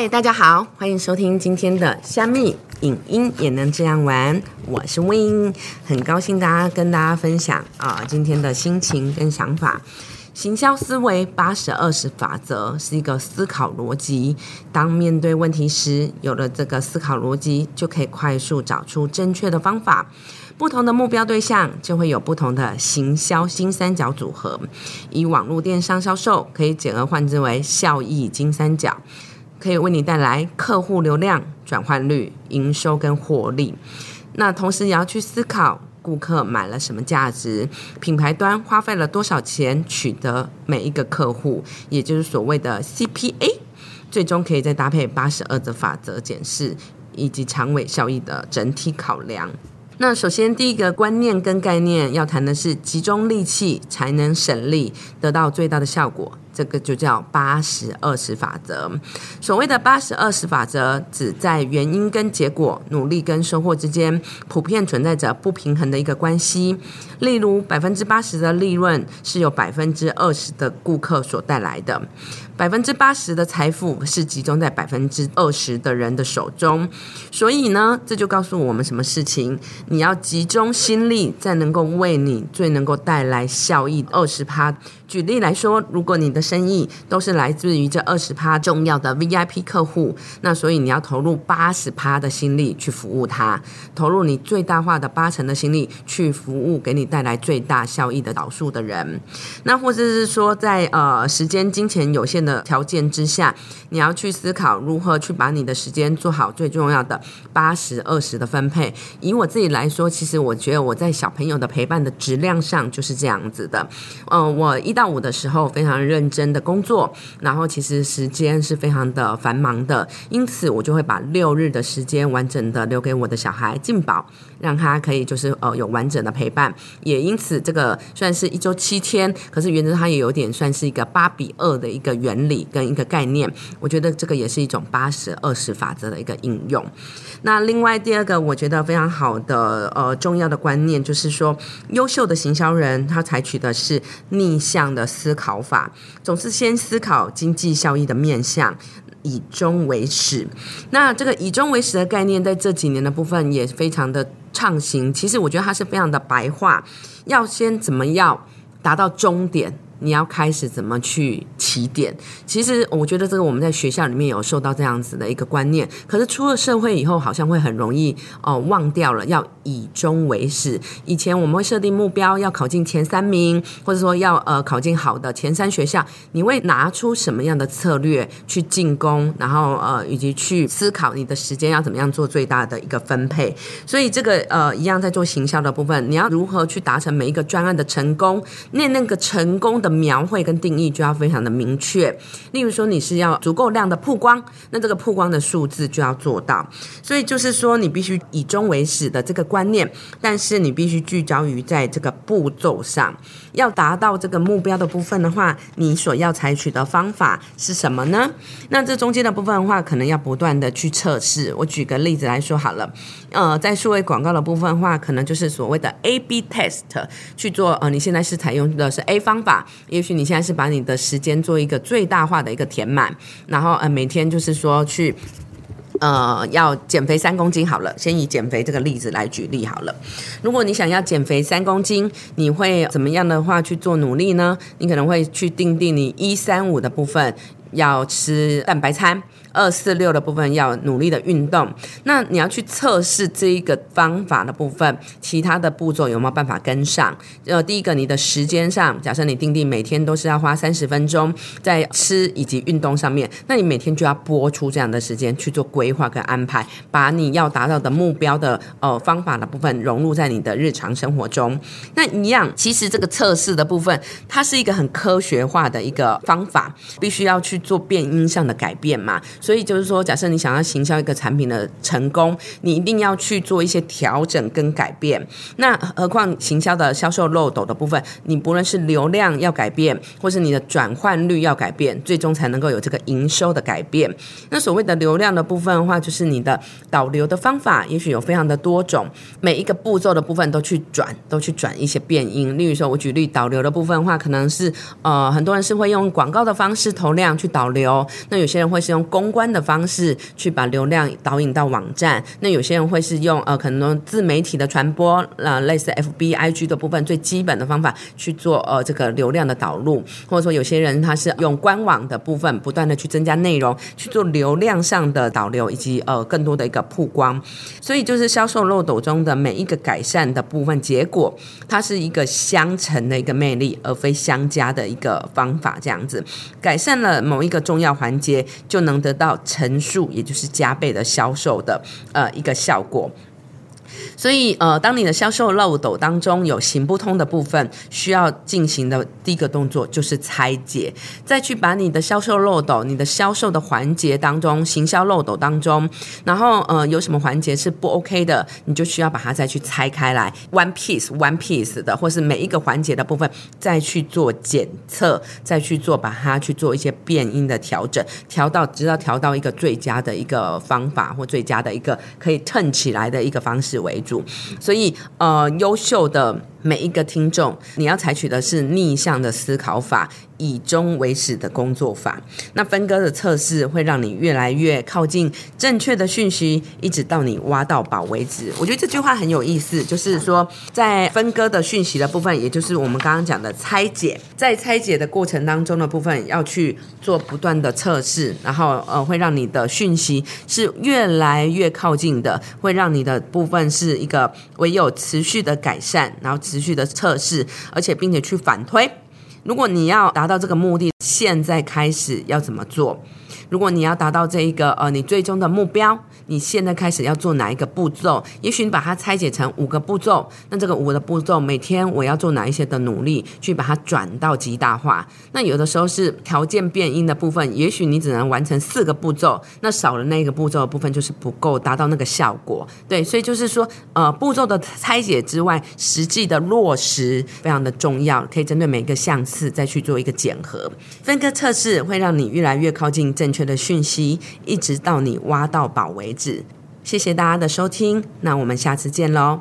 嗨，大家好，欢迎收听今天的虾米影音也能这样玩，我是 Win，很高兴大家跟大家分享啊今天的心情跟想法。行销思维八十二十法则是一个思考逻辑，当面对问题时，有了这个思考逻辑，就可以快速找出正确的方法。不同的目标对象就会有不同的行销金三角组合。以网络电商销售，可以简而换之为效益金三角。可以为你带来客户流量、转换率、营收跟获利。那同时也要去思考，顾客买了什么价值，品牌端花费了多少钱取得每一个客户，也就是所谓的 CPA。最终可以再搭配八十二的法则检视，以及长尾效益的整体考量。那首先第一个观念跟概念要谈的是集中力气才能省力，得到最大的效果。这个就叫八十二十法则。所谓的八十二十法则，指在原因跟结果、努力跟收获之间，普遍存在着不平衡的一个关系。例如，百分之八十的利润是由百分之二十的顾客所带来的，百分之八十的财富是集中在百分之二十的人的手中。所以呢，这就告诉我们什么事情？你要集中心力，在能够为你最能够带来效益二十趴。举例来说，如果你的生意都是来自于这二十趴重要的 VIP 客户，那所以你要投入八十趴的心力去服务他，投入你最大化的八成的心力去服务给你带来最大效益的少数的人。那或者是说，在呃时间、金钱有限的的条件之下，你要去思考如何去把你的时间做好最重要的八十二十的分配。以我自己来说，其实我觉得我在小朋友的陪伴的质量上就是这样子的。嗯，我一。到五的时候非常认真的工作，然后其实时间是非常的繁忙的，因此我就会把六日的时间完整的留给我的小孩进宝，让他可以就是呃有完整的陪伴。也因此这个虽然是一周七天，可是原则上也有点算是一个八比二的一个原理跟一个概念。我觉得这个也是一种八十二十法则的一个应用。那另外第二个我觉得非常好的呃重要的观念就是说，优秀的行销人他采取的是逆向。的思考法总是先思考经济效益的面向，以终为始。那这个以终为始的概念，在这几年的部分也非常的畅行。其实我觉得它是非常的白话，要先怎么样达到终点。你要开始怎么去起点？其实我觉得这个我们在学校里面有受到这样子的一个观念，可是出了社会以后，好像会很容易哦忘掉了要以终为始。以前我们会设定目标要考进前三名，或者说要呃考进好的前三学校，你会拿出什么样的策略去进攻？然后呃以及去思考你的时间要怎么样做最大的一个分配。所以这个呃一样在做行销的部分，你要如何去达成每一个专案的成功？那那个成功的描绘跟定义就要非常的明确，例如说你是要足够量的曝光，那这个曝光的数字就要做到。所以就是说你必须以终为始的这个观念，但是你必须聚焦于在这个步骤上，要达到这个目标的部分的话，你所要采取的方法是什么呢？那这中间的部分的话，可能要不断的去测试。我举个例子来说好了，呃，在数位广告的部分的话，可能就是所谓的 A/B test 去做。呃，你现在是采用的是 A 方法。也许你现在是把你的时间做一个最大化的一个填满，然后呃每天就是说去呃要减肥三公斤好了，先以减肥这个例子来举例好了。如果你想要减肥三公斤，你会怎么样的话去做努力呢？你可能会去定定你一三五的部分要吃蛋白餐。二四六的部分要努力的运动，那你要去测试这一个方法的部分，其他的步骤有没有办法跟上？呃，第一个，你的时间上，假设你定定每天都是要花三十分钟在吃以及运动上面，那你每天就要播出这样的时间去做规划跟安排，把你要达到的目标的呃方法的部分融入在你的日常生活中。那一样，其实这个测试的部分，它是一个很科学化的一个方法，必须要去做变音上的改变嘛。所以就是说，假设你想要行销一个产品的成功，你一定要去做一些调整跟改变。那何况行销的销售漏斗的部分，你不论是流量要改变，或是你的转换率要改变，最终才能够有这个营收的改变。那所谓的流量的部分的话，就是你的导流的方法，也许有非常的多种，每一个步骤的部分都去转，都去转一些变音。例如说，我举例导流的部分的话，可能是呃很多人是会用广告的方式投量去导流，那有些人会是用公关的方式去把流量导引到网站，那有些人会是用呃可能自媒体的传播，呃类似 F B I G 的部分最基本的方法去做呃这个流量的导入，或者说有些人他是用官网的部分不断的去增加内容去做流量上的导流以及呃更多的一个曝光，所以就是销售漏斗中的每一个改善的部分结果，它是一个相乘的一个魅力，而非相加的一个方法，这样子。改善了某同一个重要环节，就能得到乘数，也就是加倍的销售的呃一个效果。所以，呃，当你的销售漏斗当中有行不通的部分，需要进行的第一个动作就是拆解，再去把你的销售漏斗、你的销售的环节当中、行销漏斗当中，然后，呃，有什么环节是不 OK 的，你就需要把它再去拆开来，one piece one piece 的，或是每一个环节的部分再去做检测，再去做把它去做一些变音的调整，调到直到调到一个最佳的一个方法或最佳的一个可以撑起来的一个方式。为，所以呃，优秀的。每一个听众，你要采取的是逆向的思考法，以终为始的工作法。那分割的测试会让你越来越靠近正确的讯息，一直到你挖到宝为止。我觉得这句话很有意思，就是说在分割的讯息的部分，也就是我们刚刚讲的拆解，在拆解的过程当中的部分，要去做不断的测试，然后呃，会让你的讯息是越来越靠近的，会让你的部分是一个唯有持续的改善，然后。持续的测试，而且并且去反推。如果你要达到这个目的，现在开始要怎么做？如果你要达到这一个呃，你最终的目标，你现在开始要做哪一个步骤？也许你把它拆解成五个步骤，那这个五个步骤，每天我要做哪一些的努力，去把它转到极大化？那有的时候是条件变音的部分，也许你只能完成四个步骤，那少了那个步骤的部分就是不够达到那个效果。对，所以就是说，呃，步骤的拆解之外，实际的落实非常的重要，可以针对每个项次再去做一个检核。分割测试会让你越来越靠近正确确。的讯息，一直到你挖到宝为止。谢谢大家的收听，那我们下次见喽。